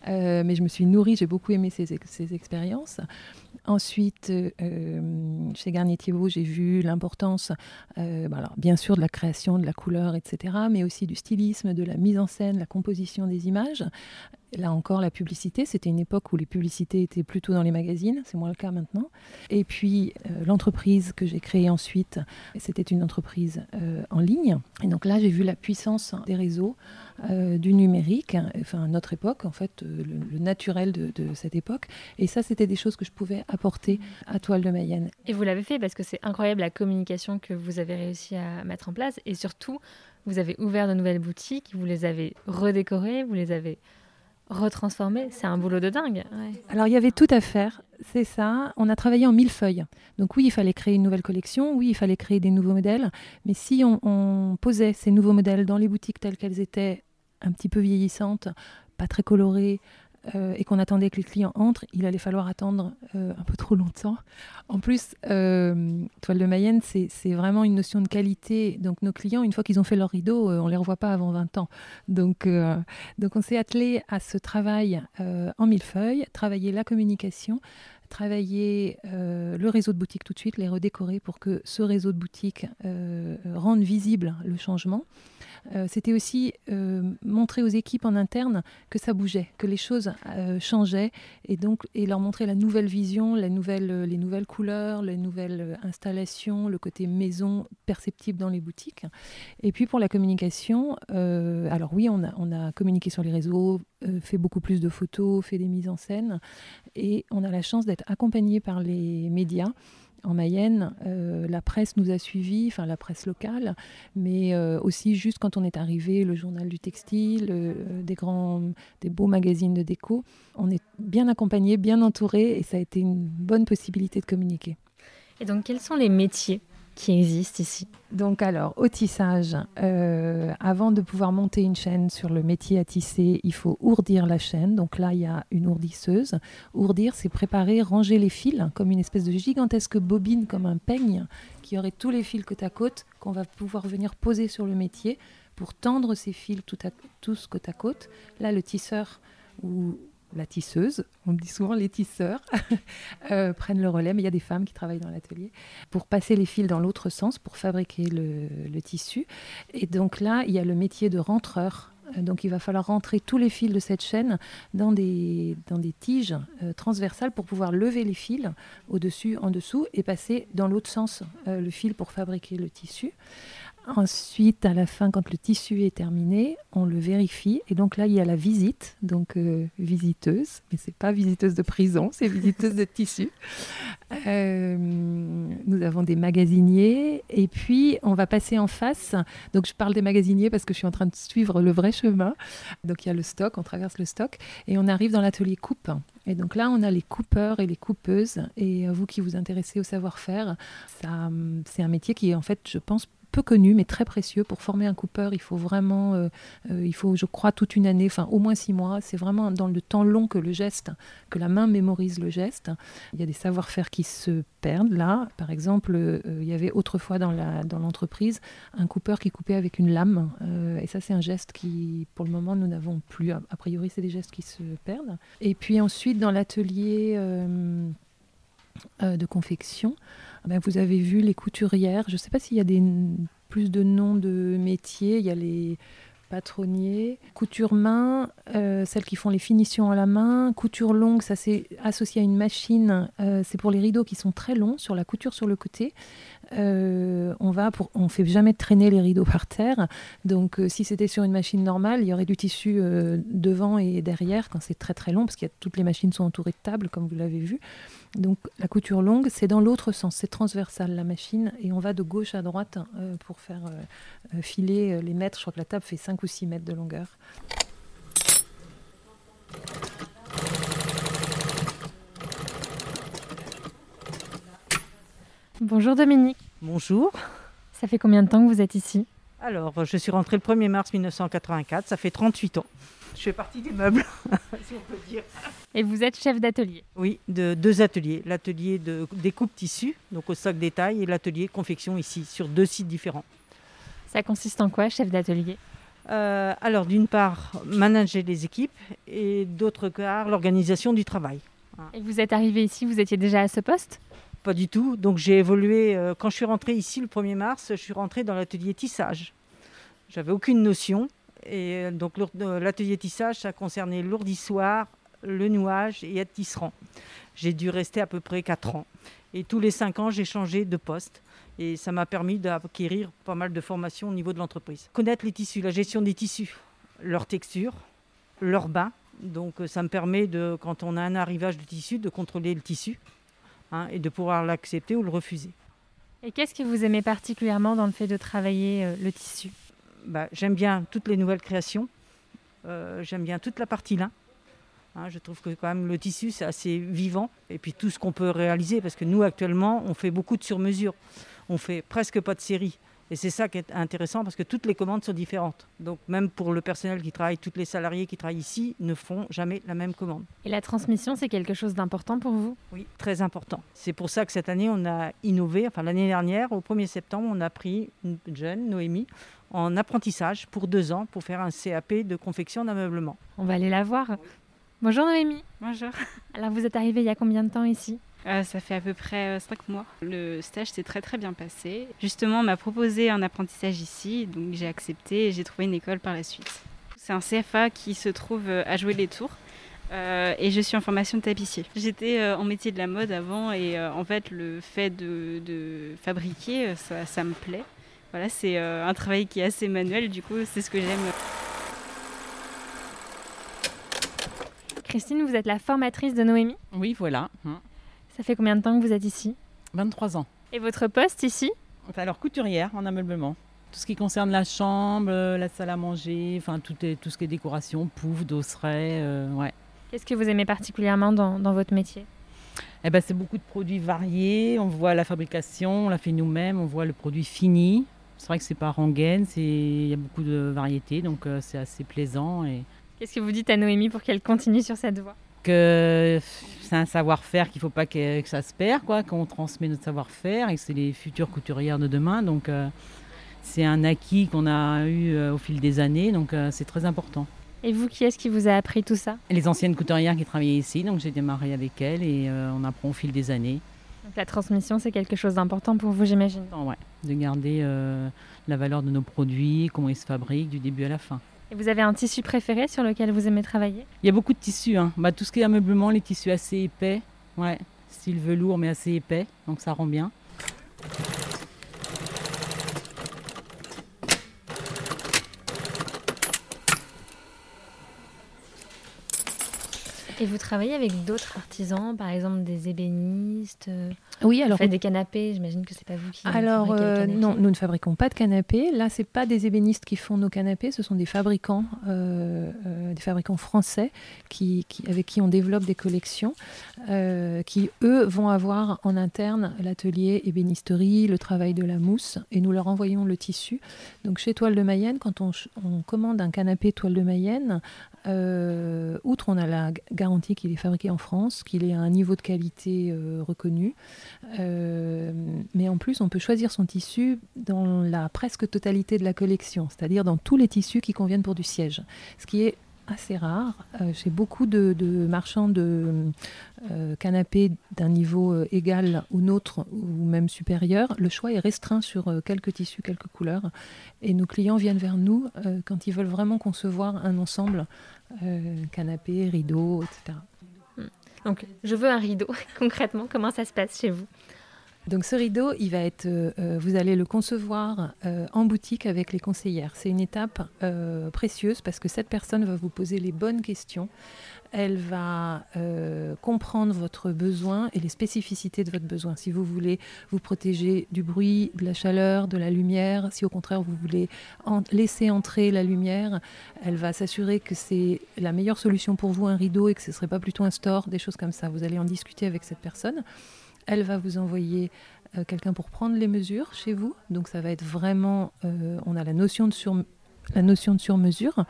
Speaker 4: Euh, mais je me suis nourrie, j'ai beaucoup aimé ces, ces expériences. Ensuite, chez Garnier Thiebaud, j'ai vu l'importance, bah bien sûr, de la création, de la couleur, etc., mais aussi du stylisme, de la mise en scène, la composition des images. Là encore, la publicité, c'était une époque où les publicités étaient plutôt dans les magazines, c'est moins le cas maintenant. Et puis euh, l'entreprise que j'ai créée ensuite, c'était une entreprise euh, en ligne. Et donc là, j'ai vu la puissance des réseaux, euh, du numérique, enfin notre époque, en fait, le, naturel de, de, cette époque. Et ça, c'était des choses que je pouvais apporter à Toile de Mayenne.
Speaker 1: Et vous l'avez fait parce que c'est incroyable la communication que vous avez réussi à mettre en place. Et surtout, vous avez ouvert de nouvelles boutiques, vous les avez redécorées, vous les avez retransformées. C'est un boulot de dingue.
Speaker 4: Alors il y avait tout à faire, c'est ça. On a travaillé en mille feuilles. Donc oui, il fallait créer une nouvelle collection, oui, il fallait créer des nouveaux modèles. Mais si on posait ces nouveaux modèles dans les boutiques telles qu'elles étaient, un petit peu vieillissantes, pas très colorées, euh, et qu'on attendait que les clients entrent, il allait falloir attendre euh, un peu trop longtemps. En plus, euh, Toile de Mayenne, c'est vraiment une notion de qualité. Donc nos clients, une fois qu'ils ont fait leur rideau, on ne les revoit pas avant 20 ans. Donc, donc on s'est attelé à ce travail en millefeuille, travailler la communication, travailler le réseau de boutiques tout de suite, les redécorer pour que ce réseau de boutiques rende visible le changement. Euh, c'était aussi euh, montrer aux équipes en interne que ça bougeait, que les choses euh, changeaient, et donc et leur montrer la nouvelle vision, la nouvelle, les nouvelles couleurs, les nouvelles installations, le côté maison perceptible dans les boutiques. Et puis pour la communication, alors oui, on a, on a communiqué sur les réseaux, fait beaucoup plus de photos, fait des mises en scène, et on a la chance d'être accompagné par les médias en Mayenne, euh, la presse nous a suivis, enfin la presse locale, mais euh, aussi juste quand on est arrivé, le journal du textile, euh, des grands, des beaux magazines de déco. On est bien accompagné, bien entouré, et ça a été une bonne possibilité de communiquer.
Speaker 1: Et donc, quels sont les métiers qui existent ici
Speaker 4: Donc alors, au tissage, euh, avant de pouvoir monter une chaîne sur le métier à tisser, il faut ourdir la chaîne. Donc là, il y a une ourdisseuse. Ourdir, c'est préparer, ranger les fils comme une espèce de gigantesque bobine, comme un peigne, qui aurait tous les fils côte à côte, qu'on va pouvoir venir poser sur le métier pour tendre ces fils tout à, tous côte à côte. Là, le tisseur ou la tisseuse, on dit souvent les tisseurs, [LAUGHS] euh, prennent le relais, mais il y a des femmes qui travaillent dans l'atelier pour passer les fils dans l'autre sens, pour fabriquer le, tissu. Et donc là, il y a le métier de rentreur. Euh, donc il va falloir rentrer tous les fils de cette chaîne dans des, dans des tiges euh, transversales pour pouvoir lever les fils au-dessus, en dessous, et passer dans l'autre sens le fil pour fabriquer le tissu. Ensuite, à la fin, quand le tissu est terminé, on le vérifie. Et donc là, il y a la visite, donc euh, visiteuse, mais c'est pas visiteuse de prison, c'est visiteuse de tissu. Euh, nous avons des magasiniers, et puis on va passer en face. Donc je parle des magasiniers parce que je suis en train de suivre le vrai chemin. Donc il y a le stock, on traverse le stock, et on arrive dans l'atelier coupe. Et donc là, on a les coupeurs et les coupeuses. Et vous qui vous intéressez au savoir-faire, c'est un métier qui est en fait, je pense, peu connu, mais très précieux. Pour former un cooper, il faut vraiment, euh, euh, il faut, je crois, toute une année, enfin au moins six mois. C'est vraiment dans le temps long que le geste, que la main mémorise le geste. Il y a des savoir-faire qui se perdent là. Par exemple, euh, il y avait autrefois dans l'entreprise dans un cooper qui coupait avec une lame. et ça, c'est un geste qui, pour le moment, nous n'avons plus. A, priori, c'est des gestes qui se perdent. Et puis ensuite, dans l'atelier de confection, ben, vous avez vu les couturières. Je ne sais pas s'il y a plus de noms de métiers. Il y a les patronniers, couture main, euh, celles qui font les finitions à la main, couture longue, ça c'est associé à une machine, euh, c'est pour les rideaux qui sont très longs, sur la couture sur le côté. Euh, on va pour, on fait jamais traîner les rideaux [LAUGHS] par terre, donc si c'était sur une machine normale, il y aurait du tissu devant et derrière quand c'est très très long, parce que toutes les machines sont entourées de tables, comme vous l'avez vu. Donc la couture longue, c'est dans l'autre sens, c'est transversal la machine et on va de gauche à droite euh, pour faire euh, euh, filer les mètres. Je crois que la table fait 5 ou 6 mètres de longueur.
Speaker 1: Bonjour Dominique.
Speaker 5: Bonjour.
Speaker 1: Ça fait combien de temps que vous êtes ici?
Speaker 5: Alors, je suis rentrée le 1er mars 1984, ça fait 38 ans. Je fais partie des meubles, [LAUGHS] si on peut dire.
Speaker 1: Et vous êtes chef d'atelier
Speaker 5: Oui, de deux ateliers. L'atelier de découpe tissu, donc au stock détail, et l'atelier confection ici, sur deux sites différents.
Speaker 1: Ça consiste en quoi, chef d'atelier?
Speaker 5: Euh, Alors, d'une part, manager les équipes et d'autre part, l'organisation du travail.
Speaker 1: Et vous êtes arrivé ici, vous étiez déjà à ce poste?
Speaker 5: Pas du tout. Donc, j'ai évolué. euh, quand je suis rentrée ici le 1er mars, je suis rentrée dans l'atelier tissage. J'avais aucune notion. Et euh, donc, euh, l'atelier tissage, ça concernait l'ourdissoir, le nouage et être tisserand. J'ai dû rester à peu près 4 ans. Et tous les 5 ans, j'ai changé de poste. Et ça m'a permis d'acquérir pas mal de formations au niveau de l'entreprise. Connaître les tissus, la gestion des tissus, leur texture, leur bain. Donc ça me permet, de, quand on a un arrivage de tissu, de contrôler le tissu hein, et de pouvoir l'accepter ou le refuser.
Speaker 1: Et qu'est-ce que vous aimez particulièrement dans le fait de travailler euh, le tissu?
Speaker 5: Bah, J'aime bien toutes les nouvelles créations. Euh, J'aime bien toute la partie lin. Hein, je trouve que quand même le tissu c'est assez vivant et puis tout ce qu'on peut réaliser parce que nous actuellement on fait beaucoup de sur-mesure. On fait presque pas de série. Et c'est ça qui est intéressant parce que toutes les commandes sont différentes. Donc même pour le personnel qui travaille, tous les salariés qui travaillent ici ne font jamais la même commande.
Speaker 1: Et la transmission, c'est quelque chose d'important pour vous?
Speaker 5: Oui, très important. C'est pour ça que cette année, on a innové. Enfin, l'année dernière, au 1er septembre, on a pris une jeune, Noémie, en apprentissage pour deux ans pour faire un CAP de confection d'ameublement.
Speaker 1: On va aller la voir. Bonjour Noémie.
Speaker 6: Bonjour.
Speaker 1: Alors vous êtes arrivée il y a combien de temps ici?
Speaker 6: Euh, ça fait à peu près 5 mois. Le stage s'est très très bien passé. Justement, on m'a proposé un apprentissage ici, donc j'ai accepté et j'ai trouvé une école par la suite. C'est un CFA qui se trouve euh, à jouer les tours. euh, et je suis en formation de tapissier. J'étais euh, en métier de la mode avant et euh, en fait le fait de, de fabriquer, euh, ça, ça me plaît. Voilà, c'est euh, un travail qui est assez manuel, du coup c'est ce que j'aime.
Speaker 1: Christine, vous êtes la formatrice de Noémie?
Speaker 7: Oui, voilà.
Speaker 1: Ça fait combien de temps que vous êtes ici
Speaker 7: 23 ans.
Speaker 1: Et votre poste ici
Speaker 7: alors, couturière en ameublement. Tout ce qui concerne la chambre, euh, la salle à manger, enfin tout, est, tout ce qui est décoration, pouf, dosseret, euh, ouais.
Speaker 1: Qu'est-ce que vous aimez particulièrement dans, dans votre métier
Speaker 7: Eh ben, c'est beaucoup de produits variés. On voit la fabrication, on la fait nous-mêmes, on voit le produit fini. C'est vrai que c'est pas rengaine, c'est- il y a beaucoup de variétés, donc euh, c'est assez plaisant. Et
Speaker 1: Qu'est-ce que vous dites à Noémie pour qu'elle continue sur cette voie
Speaker 7: que c'est un savoir-faire qu'il ne faut pas que, que ça se perd, quoi, qu'on transmet notre savoir-faire et que c'est les futures couturières de demain. Donc euh, c'est un acquis qu'on a eu euh, au fil des années, donc euh, c'est très important.
Speaker 1: Et vous, qui est-ce qui vous a appris tout ça?
Speaker 7: Les anciennes couturières qui travaillaient ici, donc j'ai démarré avec elles et on apprend au fil des années.
Speaker 1: Donc, La transmission, c'est quelque chose d'important pour vous, j'imagine?
Speaker 7: Ouais, de garder la valeur de nos produits, comment ils se fabriquent du début à la fin.
Speaker 1: Et vous avez un tissu préféré sur lequel vous aimez travailler?
Speaker 7: Il y a beaucoup de tissus, hein. bah, tout ce qui est ameublement, les tissus assez épais, ouais, style velours mais assez épais, donc ça rend bien.
Speaker 1: Et vous travaillez avec d'autres artisans, par exemple des ébénistes euh,
Speaker 4: Oui,
Speaker 1: Vous
Speaker 4: alors
Speaker 1: faites des canapés, j'imagine que c'est pas vous qui
Speaker 4: Alors, euh, non, nous ne fabriquons pas de canapés. Là, c'est pas des ébénistes qui font nos canapés, ce sont des fabricants, euh, euh, des fabricants français qui, qui- avec qui on développe des collections, qui eux vont avoir en interne l'atelier ébénisterie, le travail de la mousse, et nous leur envoyons le tissu. Donc, chez Toile de Mayenne, quand on, on commande un canapé Toile de Mayenne, euh, outre on a la garantie qu'il est fabriqué en France, qu'il est à un niveau de qualité euh, reconnu, euh, mais en plus, on peut choisir son tissu dans la presque totalité de la collection, c'est-à-dire dans tous les tissus qui conviennent pour du siège, ce qui est assez rare. Euh, chez beaucoup de, marchands de euh, canapés d'un niveau euh, égal ou nôtre ou même supérieur, le choix est restreint sur euh, quelques tissus, quelques couleurs. Et nos clients viennent vers nous euh, quand ils veulent vraiment concevoir un ensemble, euh, canapé, rideau, etc.
Speaker 1: Donc, je veux un rideau. [LAUGHS] Concrètement, comment ça se passe chez vous?
Speaker 4: Donc ce rideau, il va être, euh, euh, vous allez le concevoir euh, en boutique avec les conseillères. C'est une étape précieuse parce que cette personne va vous poser les bonnes questions. Elle va comprendre votre besoin et les spécificités de votre besoin. Si vous voulez vous protéger du bruit, de la chaleur, de la lumière, si au contraire vous voulez laisser entrer la lumière, elle va s'assurer que c'est la meilleure solution pour vous un rideau et que ce ne serait pas plutôt un store, des choses comme ça. Vous allez en discuter avec cette personne. Elle va vous envoyer quelqu'un pour prendre les mesures chez vous. Donc ça va être vraiment, on a la notion de sur sur-mesure.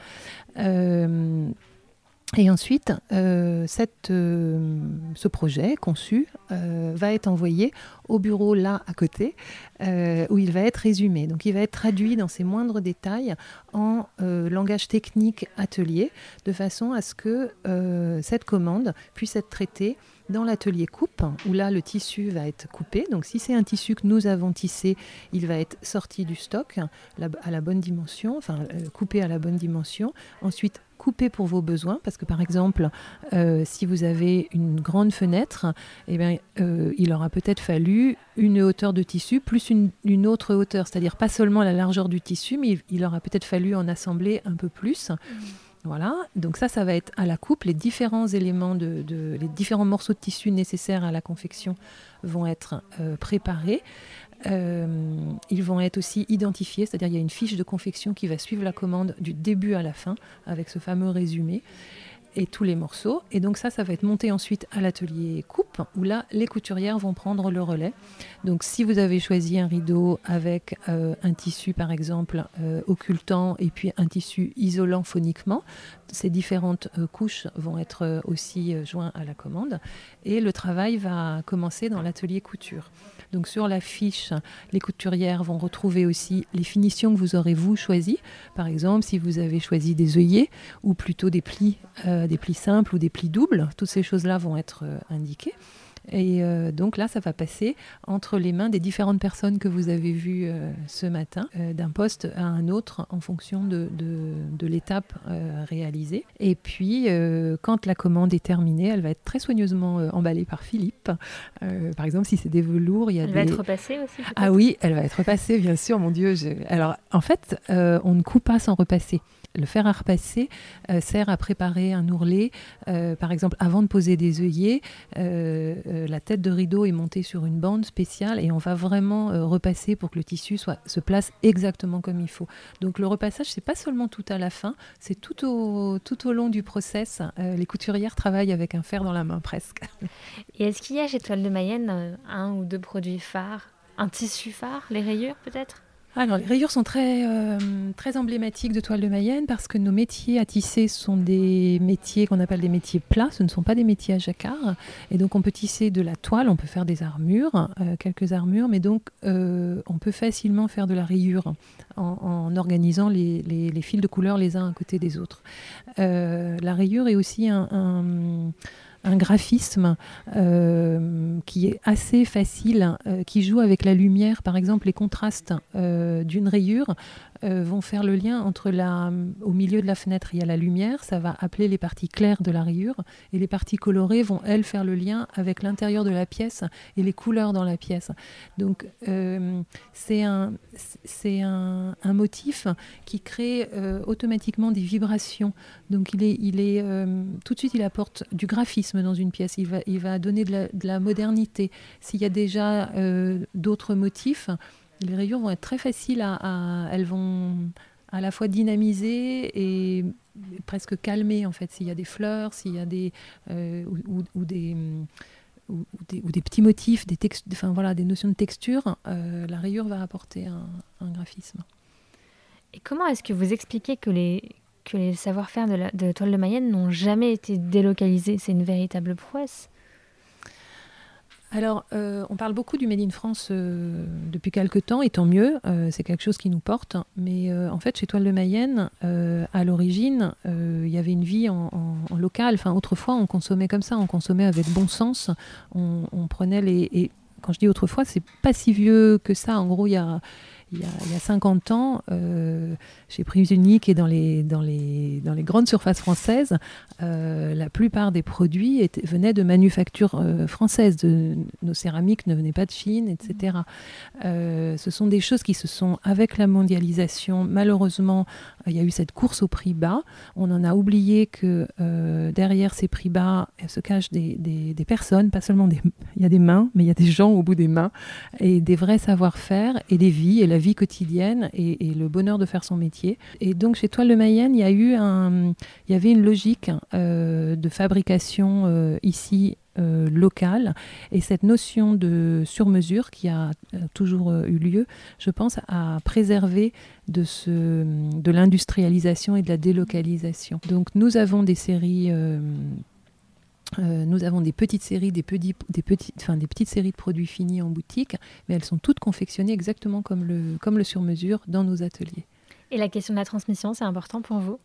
Speaker 4: Et ensuite, euh, euh, ce projet conçu euh, va être envoyé au bureau là à côté, où il va être résumé. Donc il va être traduit dans ses moindres détails en langage technique atelier, de façon à ce que cette commande puisse être traitée dans l'atelier coupe, où là le tissu va être coupé. Donc si c'est un tissu que nous avons tissé, il va être sorti du stock à la bonne dimension, enfin coupé à la bonne dimension. Ensuite couper pour vos besoins, parce que par exemple, euh, si vous avez une grande fenêtre, eh bien, euh, il aura peut-être fallu une hauteur de tissu plus une, autre hauteur, c'est-à-dire pas seulement la largeur du tissu, mais il, aura peut-être fallu en assembler un peu plus. Mmh. Voilà, donc ça, ça va être à la coupe. Les différents éléments, les différents morceaux de tissu nécessaires à la confection vont être euh, préparés. Euh, ils vont être aussi identifiés, c'est-à-dire il y a une fiche de confection qui va suivre la commande du début à la fin avec ce fameux résumé et tous les morceaux. Et donc ça, ça va être monté ensuite à l'atelier coupe, où là, les couturières vont prendre le relais. Donc si vous avez choisi un rideau avec euh, un tissu, par exemple, euh, occultant et puis un tissu isolant phoniquement, ces différentes couches vont être aussi joints à la commande. Et le travail va commencer dans l'atelier couture. Donc sur la fiche, les couturières vont retrouver aussi les finitions que vous aurez vous choisies. Par exemple, si vous avez choisi des œillets ou plutôt des plis, euh, des plis simples ou des plis doubles, toutes ces choses-là vont être euh, indiquées. Et euh, donc là, ça va passer entre les mains des différentes personnes que vous avez vues euh, ce matin, euh, d'un poste à un autre en fonction de, de, l'étape réalisée. Et puis, quand la commande est terminée, elle va être très soigneusement emballée par Philippe. par exemple, si c'est des velours, il y a
Speaker 1: elle va être repassée aussi
Speaker 4: Ah oui, elle va être repassée, bien sûr, mon Dieu. Alors, en fait, on ne coupe pas sans repasser le fer à repasser euh, sert à préparer un ourlet. Euh, par exemple, avant de poser des œillets, euh, la tête de rideau est montée sur une bande spéciale et on va vraiment repasser pour que le tissu se place exactement comme il faut. Donc le repassage, c'est pas seulement tout à la fin, c'est tout au, tout au long du process. les couturières travaillent avec un fer dans la main presque.
Speaker 1: Et est-ce qu'il y a chez Toile de Mayenne un ou deux produits phares un tissu phare, les rayures peut-être?
Speaker 4: Alors, les rayures sont très, euh, très emblématiques de toile de Mayenne parce que nos métiers à tisser sont des métiers qu'on appelle des métiers plats, ce ne sont pas des métiers à jacquard. Et donc, on peut tisser de la toile, on peut faire des armures, euh, quelques armures, mais donc, euh, on peut facilement faire de la rayure en, organisant les, fils de couleur les uns à côté des autres. la rayure est aussi un graphisme euh, qui est assez facile, euh, qui joue avec la lumière. Par exemple, les contrastes euh, d'une rayure euh, vont faire le lien entre la, au milieu de la fenêtre, il y a la lumière, ça va appeler les parties claires de la rayure, et les parties colorées vont, elles, faire le lien avec l'intérieur de la pièce et les couleurs dans la pièce. Donc, euh, c'est un, un, motif qui crée euh, automatiquement des vibrations. Donc, il est, il est, tout de suite, il apporte du graphisme dans une pièce, il va, il va donner de la modernité. S'il y a déjà d'autres motifs, les rayures vont être très faciles à, elles vont à la fois dynamiser et presque calmer en fait. S'il y a des fleurs, s'il y a des euh, ou, des ou, des, petits motifs, des enfin voilà, des notions de texture, euh, la rayure va apporter un, graphisme.
Speaker 1: Et comment est-ce que vous expliquez que les que les savoir-faire de, de toile de Mayenne n'ont jamais été délocalisés? C'est une véritable prouesse
Speaker 4: alors, euh, on parle beaucoup du Made in France euh, depuis quelques temps, et tant mieux, euh, c'est quelque chose qui nous porte. Mais en fait, chez Toile de Mayenne, à l'origine, il y avait une vie en, local. Enfin, autrefois, on consommait comme ça, on consommait avec bon sens. On, on prenait les. Et quand je dis autrefois, c'est pas si vieux que ça. En gros, il y a il y, a, il y a 50 ans, euh, chez Prix Unique et dans les, dans les, dans les grandes surfaces françaises, euh, la plupart des produits étaient, venaient de manufactures euh, françaises. De, nos céramiques ne venaient pas de Chine, etc. Euh, ce sont des choses qui se sont, avec la mondialisation, malheureusement, il y a eu cette course au prix bas. On en a oublié que derrière ces prix bas se cachent des, des, des personnes, pas seulement des, Il y a des mains, mais il y a des gens au bout des mains, et des vrais savoir-faire, et des vies, et la vie quotidienne, et, le bonheur de faire son métier. Et donc chez Toile de Mayenne, il y a eu un, il y avait une logique euh, de fabrication euh, ici euh, locale. Et cette notion de sur-mesure qui a toujours eu lieu, je pense, a préservé de, de l'industrialisation et de la délocalisation. Donc nous avons des séries euh, nous avons des petites séries, des, petits, des, petites, enfin, des petites séries de produits finis en boutique, mais elles sont toutes confectionnées exactement comme le, comme le sur-mesure dans nos ateliers.
Speaker 1: Et la question de la transmission, c'est important pour vous?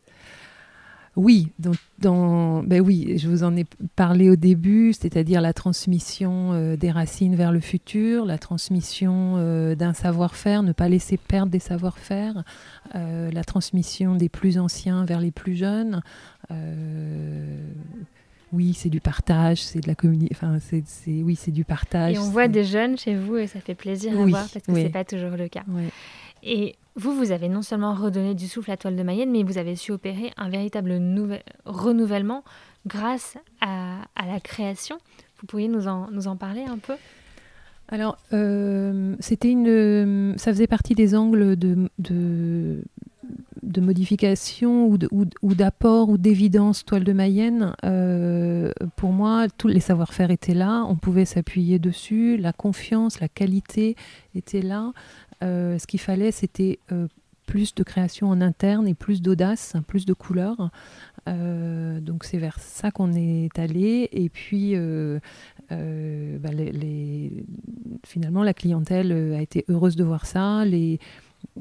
Speaker 4: Oui, donc dans, ben oui, je vous en ai parlé au début, c'est-à-dire la transmission euh, des racines vers le futur, la transmission euh, d'un savoir-faire, ne pas laisser perdre des savoir-faire, la transmission des plus anciens vers les plus jeunes oui, c'est du partage, c'est de la communication. Enfin, c'est, oui, c'est du partage.
Speaker 1: Et on voit des jeunes chez vous et ça fait plaisir à voir parce que c'est pas toujours le cas. Et vous, vous avez non seulement redonné du souffle à Toile de Mayenne, mais vous avez su opérer un véritable renouvellement grâce à, la création. Vous pourriez nous en, nous en parler un peu?
Speaker 4: Alors, euh, c'était une, ça faisait partie des angles de, de, de modification ou, d'apport ou d'évidence toile de Mayenne, euh, pour moi, tous les savoir-faire étaient là, on pouvait s'appuyer dessus, la confiance, la qualité était là. Euh, ce qu'il fallait, c'était euh, plus de création en interne et plus d'audace, plus de couleurs. donc c'est vers ça qu'on est allé. Et puis, bah, finalement, la clientèle a été heureuse de voir ça.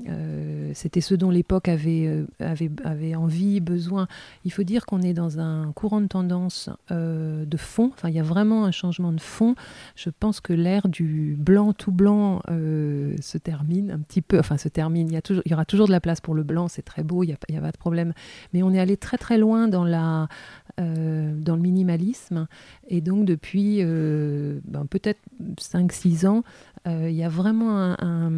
Speaker 4: Euh, c'était ce dont l'époque avait, euh, avait, avait, envie, besoin. Il faut dire qu'on est dans un courant de tendance euh, de fond. Enfin, il y a vraiment un changement de fond. Je pense que l'ère du blanc tout blanc se termine un petit peu. Enfin, se termine. Il y, a toujours, il y aura toujours de la place pour le blanc. C'est très beau. Il n'y a, a, pas de problème. Mais on est allé très très loin dans la dans le minimalisme. Et donc, depuis ben, peut-être 5-6 ans, il y a vraiment un,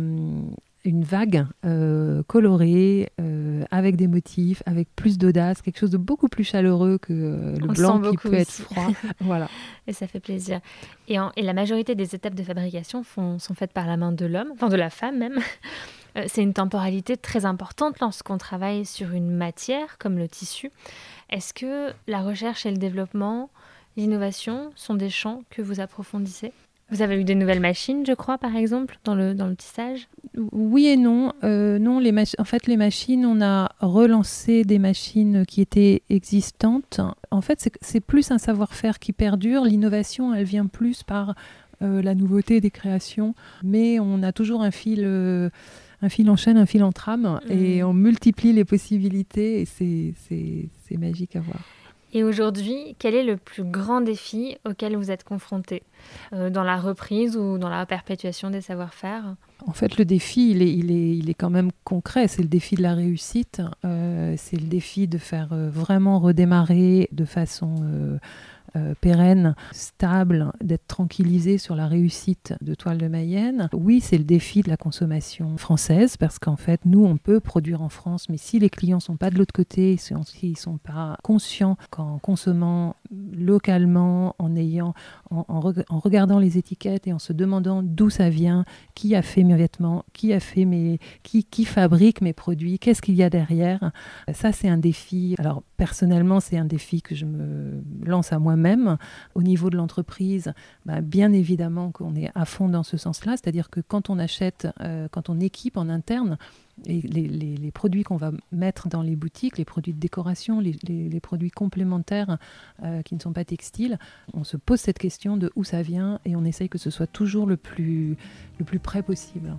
Speaker 4: une vague euh, colorée, euh, avec des motifs, avec plus d'audace, quelque chose de beaucoup plus chaleureux que euh, le blanc qui peut être froid. [LAUGHS] voilà.
Speaker 1: Et ça fait plaisir. Et, et, la majorité des étapes de fabrication font, sont faites par la main de l'homme, enfin de la femme même. [LAUGHS] C'est une temporalité très importante lorsqu'on travaille sur une matière comme le tissu. Est-ce que la recherche et le développement, l'innovation sont des champs que vous approfondissez? Vous avez eu des nouvelles machines, je crois, par exemple, dans le, dans le tissage?
Speaker 4: Oui et non. Euh, non, les en fait, les machines, on a relancé des machines qui étaient existantes. En fait, c'est plus un savoir-faire qui perdure. L'innovation, elle vient plus par euh, la nouveauté des créations. Mais on a toujours un fil. Euh, un fil en chaîne, un fil en trame, et mmh. on multiplie les possibilités, et c'est magique à voir.
Speaker 1: Et aujourd'hui, quel est le plus grand défi auquel vous êtes confronté euh, dans la reprise ou dans la perpétuation des savoir-faire?
Speaker 4: En fait, le défi, il est, quand même concret. C'est le défi de la réussite. Euh, c'est le défi de faire euh, vraiment redémarrer de façon euh, pérenne, stable, d'être tranquillisé sur la réussite de Toile de Mayenne. Oui, c'est le défi de la consommation française parce qu'en fait, nous, on peut produire en France, mais si les clients sont pas de l'autre côté, si ils sont pas conscients qu'en consommant localement, en ayant, en, regardant les étiquettes et en se demandant d'où ça vient, qui a fait mes vêtements, qui a fait mes, qui, qui fabrique mes produits, qu'est-ce qu'il y a derrière. Ça, c'est un défi. Alors personnellement, c'est un défi que je me lance à moi-même même au niveau de l'entreprise, bah, bien évidemment qu'on est à fond dans ce sens-là, c'est-à-dire que quand on achète, euh, quand on équipe en interne, et les, produits qu'on va mettre dans les boutiques, les produits de décoration, les, produits complémentaires euh, qui ne sont pas textiles, on se pose cette question de où ça vient et on essaye que ce soit toujours le plus, le plus près possible.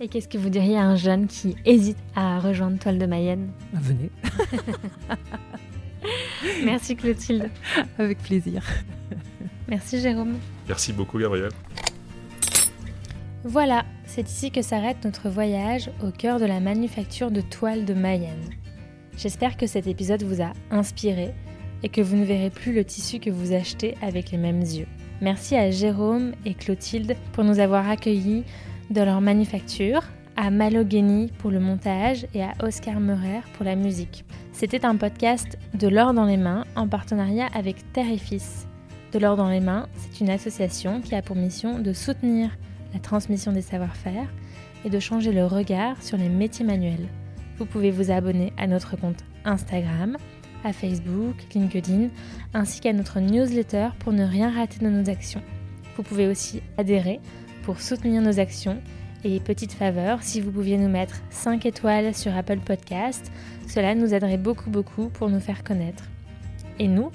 Speaker 1: Et qu'est-ce que vous diriez à un jeune qui hésite à rejoindre Toile de Mayenne?
Speaker 4: Venez [LAUGHS] [LAUGHS]
Speaker 1: Merci Clotilde.
Speaker 4: Avec plaisir.
Speaker 1: Merci Jérôme.
Speaker 3: Merci beaucoup Gabriel.
Speaker 1: Voilà, c'est ici que s'arrête notre voyage au cœur de la manufacture de toiles de Mayenne. J'espère que cet épisode vous a inspiré et que vous ne verrez plus le tissu que vous achetez avec les mêmes yeux. Merci à Jérôme et Clotilde pour nous avoir accueillis dans leur manufacture à Malogeni pour le montage et à Oscar Meurer pour la musique. C'était un podcast de l'or dans les mains en partenariat avec Terre et Fils. De l'or dans les mains, c'est une association qui a pour mission de soutenir la transmission des savoir-faire et de changer le regard sur les métiers manuels. Vous pouvez vous abonner à notre compte Instagram, à Facebook, LinkedIn, ainsi qu'à notre newsletter pour ne rien rater de nos actions. Vous pouvez aussi adhérer pour soutenir nos actions et petite faveur, si vous pouviez nous mettre 5 étoiles sur Apple Podcast, cela nous aiderait beaucoup beaucoup pour nous faire connaître. Et nous,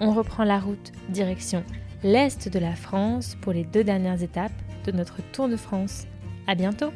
Speaker 1: on reprend la route direction l'est de la France pour les deux dernières étapes de notre Tour de France. À bientôt!